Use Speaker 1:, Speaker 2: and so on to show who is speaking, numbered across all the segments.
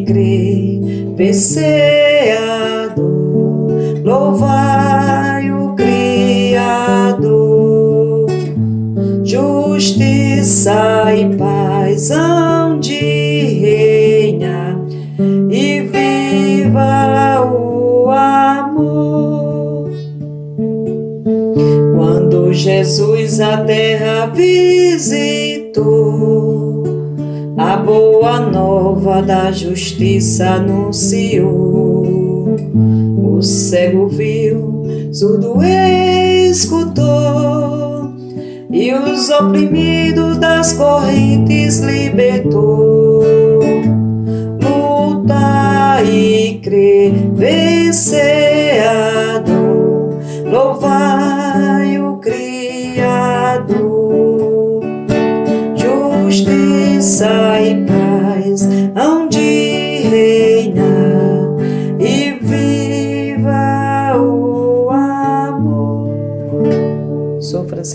Speaker 1: Lutar e crer, perseador, louvar justiça e paz hão de reinar e viva o amor. Quando Jesus a terra visitou, a boa nova da justiça anunciou. O cego viu, surdo escutou e os oprimidos das correntes libertou. Luta e crer, venceador,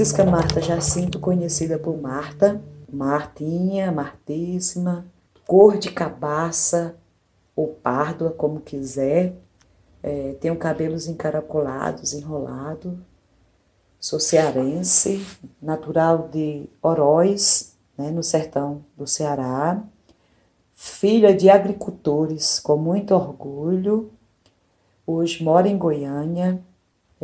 Speaker 2: Francisca Marta Jacinto, conhecida por Marta, Martinha, Martíssima, cor de cabaça ou párdua, como quiser. É, tenho cabelos encaracolados, enrolado. Sou cearense, natural de Oroz, né, no sertão do Ceará. Filha de agricultores, com muito orgulho. Hoje moro em Goiânia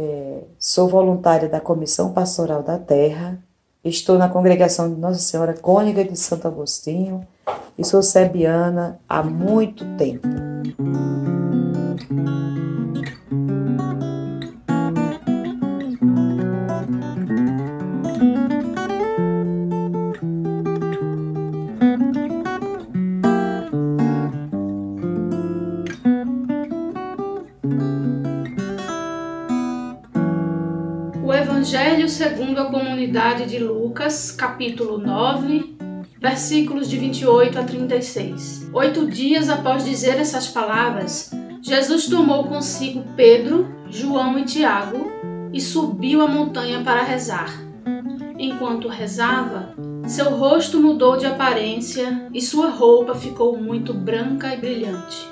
Speaker 2: é, sou voluntária da Comissão Pastoral da Terra, estou na congregação de Nossa Senhora Cônica de Santo Agostinho e sou sebiana há muito tempo.
Speaker 3: A comunidade de Lucas, capítulo 9, versículos de 28 a 36. Oito dias após dizer essas palavras, Jesus tomou consigo Pedro, João e Tiago e subiu a montanha para rezar. Enquanto rezava, seu rosto mudou de aparência e sua roupa ficou muito branca e brilhante.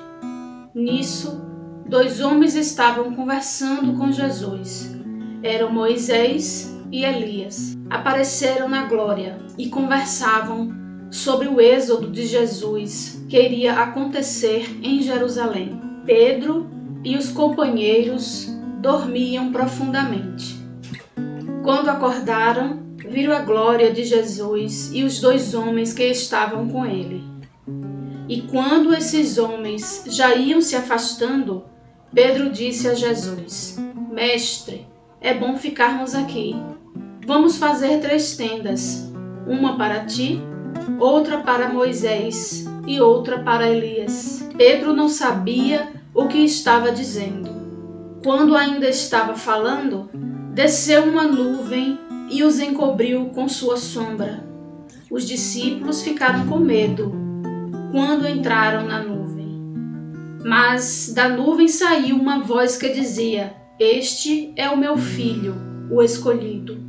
Speaker 3: Nisso, dois homens estavam conversando com Jesus eram Moisés e Elias. Apareceram na glória e conversavam sobre o êxodo de Jesus que iria acontecer em Jerusalém. Pedro e os companheiros dormiam profundamente. Quando acordaram, viram a glória de Jesus e os dois homens que estavam com ele. E quando esses homens já iam se afastando, Pedro disse a Jesus: Mestre, é bom ficarmos aqui. Vamos fazer três tendas: uma para ti, outra para Moisés e outra para Elias. Pedro não sabia o que estava dizendo. Quando ainda estava falando, desceu uma nuvem e os encobriu com sua sombra. Os discípulos ficaram com medo quando entraram na nuvem. Mas da nuvem saiu uma voz que dizia: Este é o meu filho, o escolhido.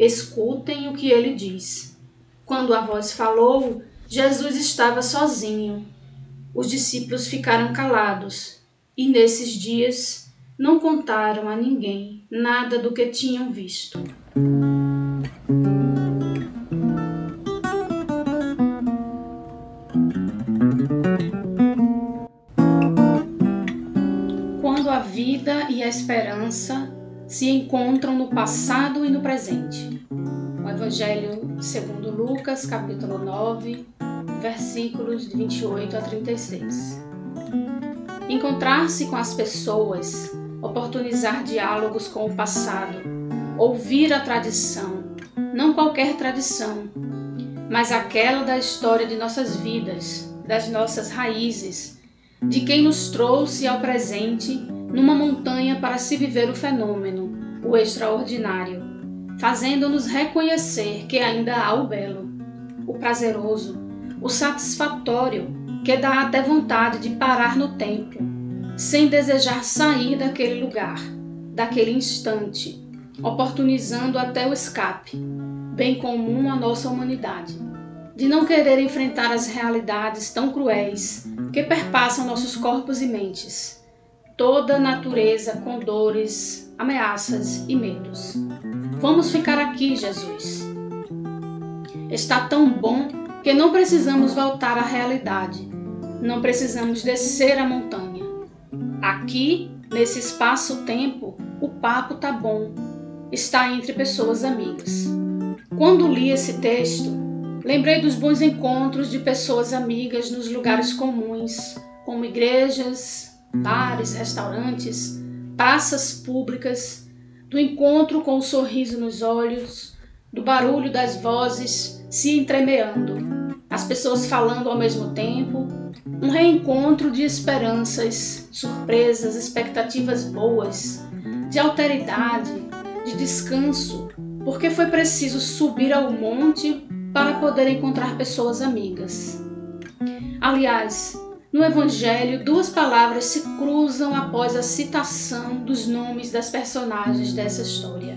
Speaker 3: Escutem o que ele diz. Quando a voz falou, Jesus estava sozinho. Os discípulos ficaram calados e nesses dias não contaram a ninguém nada do que tinham visto. Quando a vida e a esperança se encontram no passado e no presente. O Evangelho segundo Lucas, capítulo 9, versículos de 28 a 36. Encontrar-se com as pessoas, oportunizar diálogos com o passado, ouvir a tradição, não qualquer tradição, mas aquela da história de nossas vidas, das nossas raízes, de quem nos trouxe ao presente numa montanha para se viver o fenômeno, o extraordinário, fazendo-nos reconhecer que ainda há o belo, o prazeroso, o satisfatório que dá até vontade de parar no tempo, sem desejar sair daquele lugar, daquele instante, oportunizando até o escape, bem comum à nossa humanidade, de não querer enfrentar as realidades tão cruéis que perpassam nossos corpos e mentes, toda a natureza com dores, ameaças e medos. Vamos ficar aqui, Jesus. Está tão bom que não precisamos voltar à realidade, não precisamos descer a montanha. Aqui, nesse espaço-tempo, o papo tá bom, está entre pessoas amigas. Quando li esse texto, lembrei dos bons encontros de pessoas amigas nos lugares comuns, como igrejas, bares, restaurantes, praças públicas, do encontro com o sorriso nos olhos, do barulho das vozes se entremeando, as pessoas falando ao mesmo tempo, um reencontro de esperanças, surpresas, expectativas boas, de alteridade, de descanso, porque foi preciso subir ao monte para poder encontrar pessoas amigas. Aliás, no Evangelho, duas palavras se cruzam após a citação dos nomes das personagens dessa história.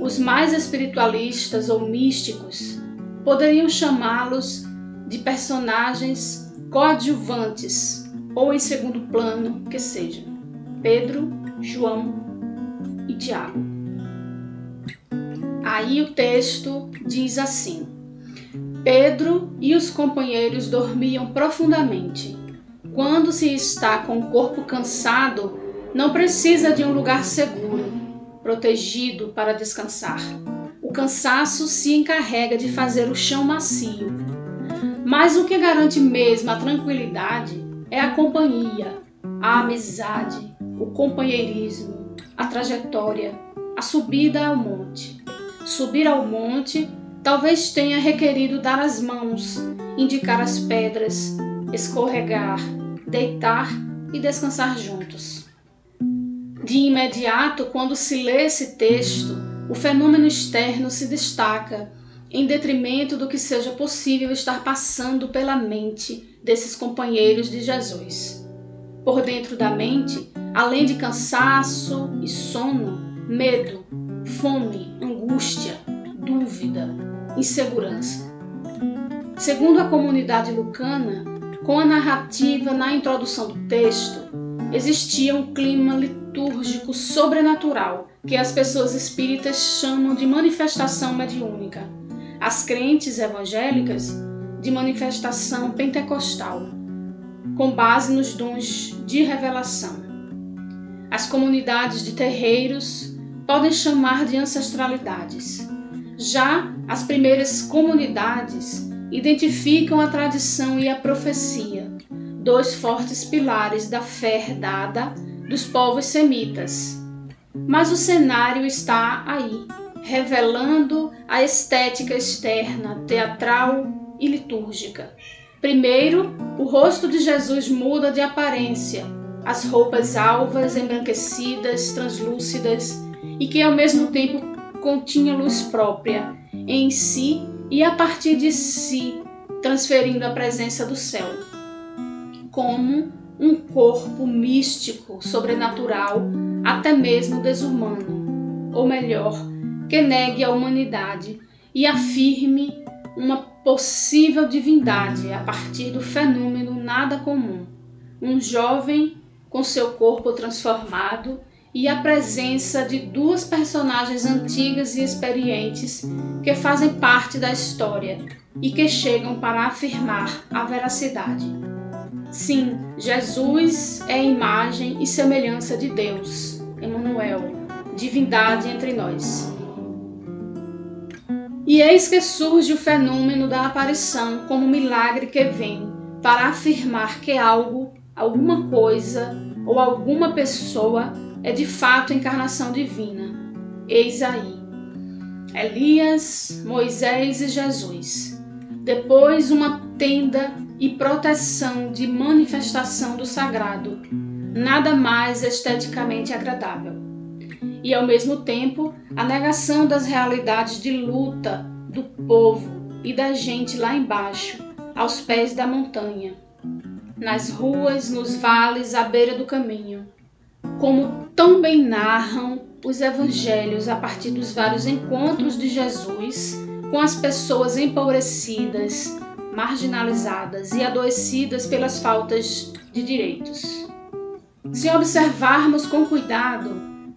Speaker 3: Os mais espiritualistas ou místicos poderiam chamá-los de personagens coadjuvantes ou em segundo plano que sejam Pedro, João e Tiago. Aí o texto diz assim: Pedro e os companheiros dormiam profundamente. Quando se está com o corpo cansado, não precisa de um lugar seguro, protegido para descansar. O cansaço se encarrega de fazer o chão macio. Mas o que garante mesmo a tranquilidade é a companhia, a amizade, o companheirismo, a trajetória, a subida ao monte. Subir ao monte talvez tenha requerido dar as mãos, indicar as pedras, escorregar, deitar e descansar juntos. De imediato, quando se lê esse texto, o fenômeno externo se destaca em detrimento do que seja possível estar passando pela mente desses companheiros de Jesus. Por dentro da mente, além de cansaço e sono, medo, fome, angústia, dúvida, insegurança. Segundo a comunidade lucana, com a narrativa na introdução do texto, existia um clima litúrgico sobrenatural que as pessoas espíritas chamam de manifestação mediúnica. As crentes evangélicas, de manifestação pentecostal, com base nos dons de revelação. As comunidades de terreiros podem chamar de ancestralidades. Já as primeiras comunidades identificam a tradição e a profecia, dois fortes pilares da fé herdada dos povos semitas. Mas o cenário está aí, revelando a estética externa, teatral e litúrgica. Primeiro, o rosto de Jesus muda de aparência, as roupas alvas, embranquecidas, translúcidas e que ao mesmo tempo continha luz própria em si e a partir de si, transferindo a presença do céu, como um corpo místico, sobrenatural, até mesmo desumano, ou melhor, que negue a humanidade e afirme uma possível divindade a partir do fenômeno nada comum. Um jovem com seu corpo transformado e a presença de duas personagens antigas e experientes que fazem parte da história e que chegam para afirmar a veracidade. Sim, Jesus é imagem e semelhança de Deus, Emmanuel, divindade entre nós. E eis que surge o fenômeno da aparição como milagre que vem para afirmar que algo, alguma coisa ou alguma pessoa é de fato encarnação divina. Eis aí. Elias, Moisés e Jesus. Depois uma tenda e proteção de manifestação do sagrado, nada mais esteticamente agradável. E ao mesmo tempo, a negação das realidades de luta do povo e da gente lá embaixo, aos pés da montanha, nas ruas, nos vales, à beira do caminho como tão bem narram os evangelhos a partir dos vários encontros de Jesus com as pessoas empobrecidas, marginalizadas e adoecidas pelas faltas de direitos. Se observarmos com cuidado,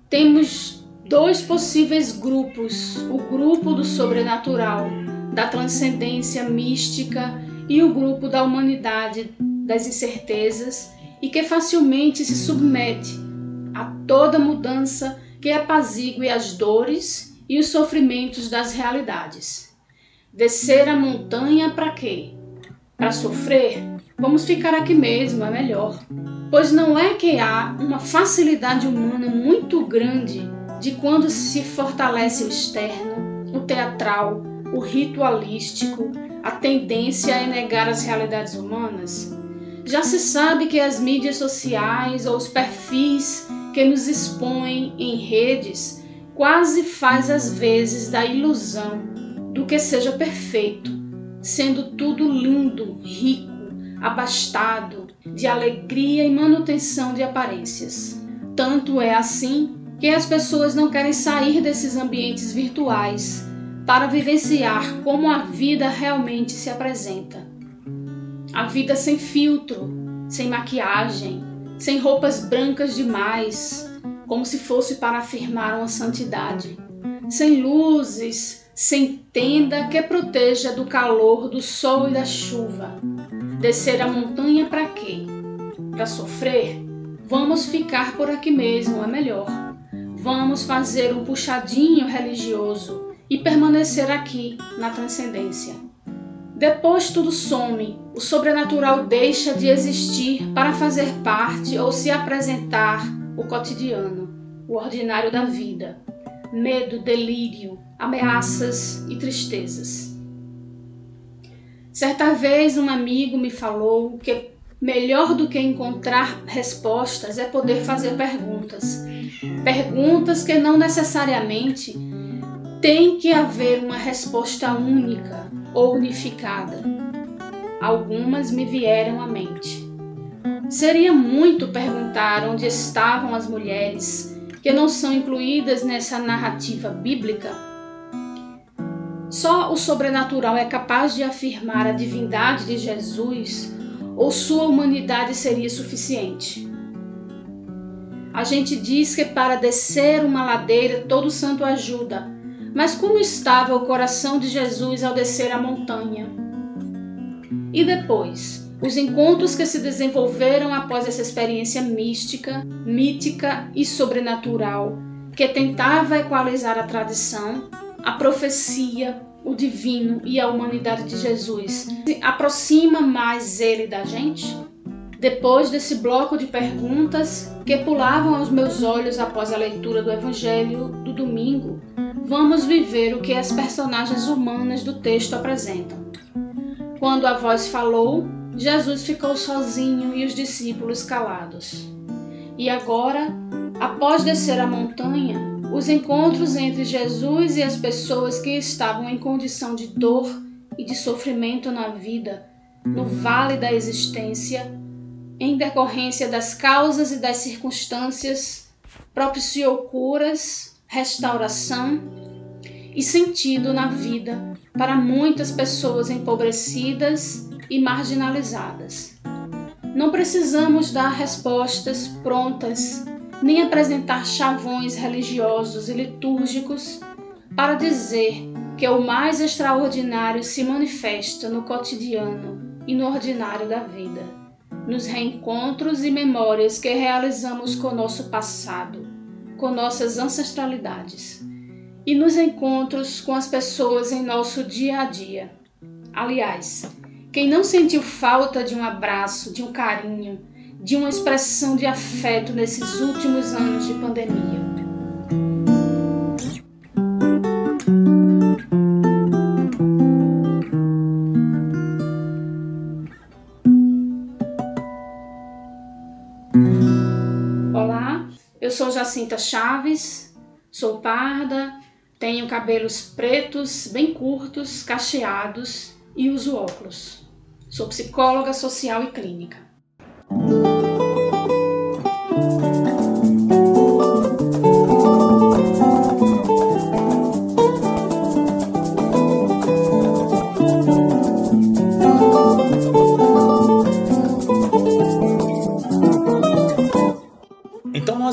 Speaker 3: temos dois possíveis grupos: o grupo do sobrenatural, da transcendência mística, e o grupo da humanidade, das incertezas, e que facilmente se submete a toda mudança que apazigue as dores e os sofrimentos das realidades. Descer a montanha para quê? Para sofrer? Vamos ficar aqui mesmo, é melhor. Pois não é que há uma facilidade humana muito grande de quando se fortalece o externo, o teatral, o ritualístico, a tendência a negar as realidades humanas? Já se sabe que as mídias sociais ou os perfis que nos expõe em redes quase faz às vezes da ilusão do que seja perfeito, sendo tudo lindo, rico, abastado, de alegria e manutenção de aparências. Tanto é assim que as pessoas não querem sair desses ambientes virtuais para vivenciar como a vida realmente se apresenta. A vida sem filtro, sem maquiagem, sem roupas brancas demais, como se fosse para afirmar uma santidade, sem luzes, sem tenda que proteja do calor do sol e da chuva. Descer a montanha para quê? Para sofrer? Vamos ficar por aqui mesmo, é melhor. Vamos fazer um puxadinho religioso e permanecer aqui na transcendência. Depois tudo some, o sobrenatural deixa de existir para fazer parte ou se apresentar o cotidiano, o ordinário da vida. Medo, delírio, ameaças e tristezas. Certa vez um amigo me falou que melhor do que encontrar respostas é poder fazer perguntas. Perguntas que não necessariamente tem que haver uma resposta única ou unificada. Algumas me vieram à mente. Seria muito perguntar onde estavam as mulheres que não são incluídas nessa narrativa bíblica. Só o sobrenatural é capaz de afirmar a divindade de Jesus ou sua humanidade seria suficiente? A gente diz que para descer uma ladeira todo santo ajuda, mas como estava o coração de Jesus ao descer a montanha? E depois, os encontros que se desenvolveram após essa experiência mística, mítica e sobrenatural, que tentava equalizar a tradição, a profecia, o divino e a humanidade de Jesus, aproxima mais ele da gente? Depois desse bloco de perguntas que pulavam aos meus olhos após a leitura do Evangelho do domingo, vamos viver o que as personagens humanas do texto apresentam. Quando a voz falou, Jesus ficou sozinho e os discípulos calados. E agora, após descer a montanha, os encontros entre Jesus e as pessoas que estavam em condição de dor e de sofrimento na vida, no vale da existência, em decorrência das causas e das circunstâncias, propiciou curas, restauração e sentido na vida para muitas pessoas empobrecidas e marginalizadas. Não precisamos dar respostas prontas, nem apresentar chavões religiosos e litúrgicos para dizer que o mais extraordinário se manifesta no cotidiano e no ordinário da vida nos reencontros e memórias que realizamos com nosso passado, com nossas ancestralidades, e nos encontros com as pessoas em nosso dia a dia. Aliás, quem não sentiu falta de um abraço, de um carinho, de uma expressão de afeto nesses últimos anos de pandemia? Jacinta Chaves, sou parda, tenho cabelos pretos, bem curtos, cacheados e uso óculos. Sou psicóloga social e clínica.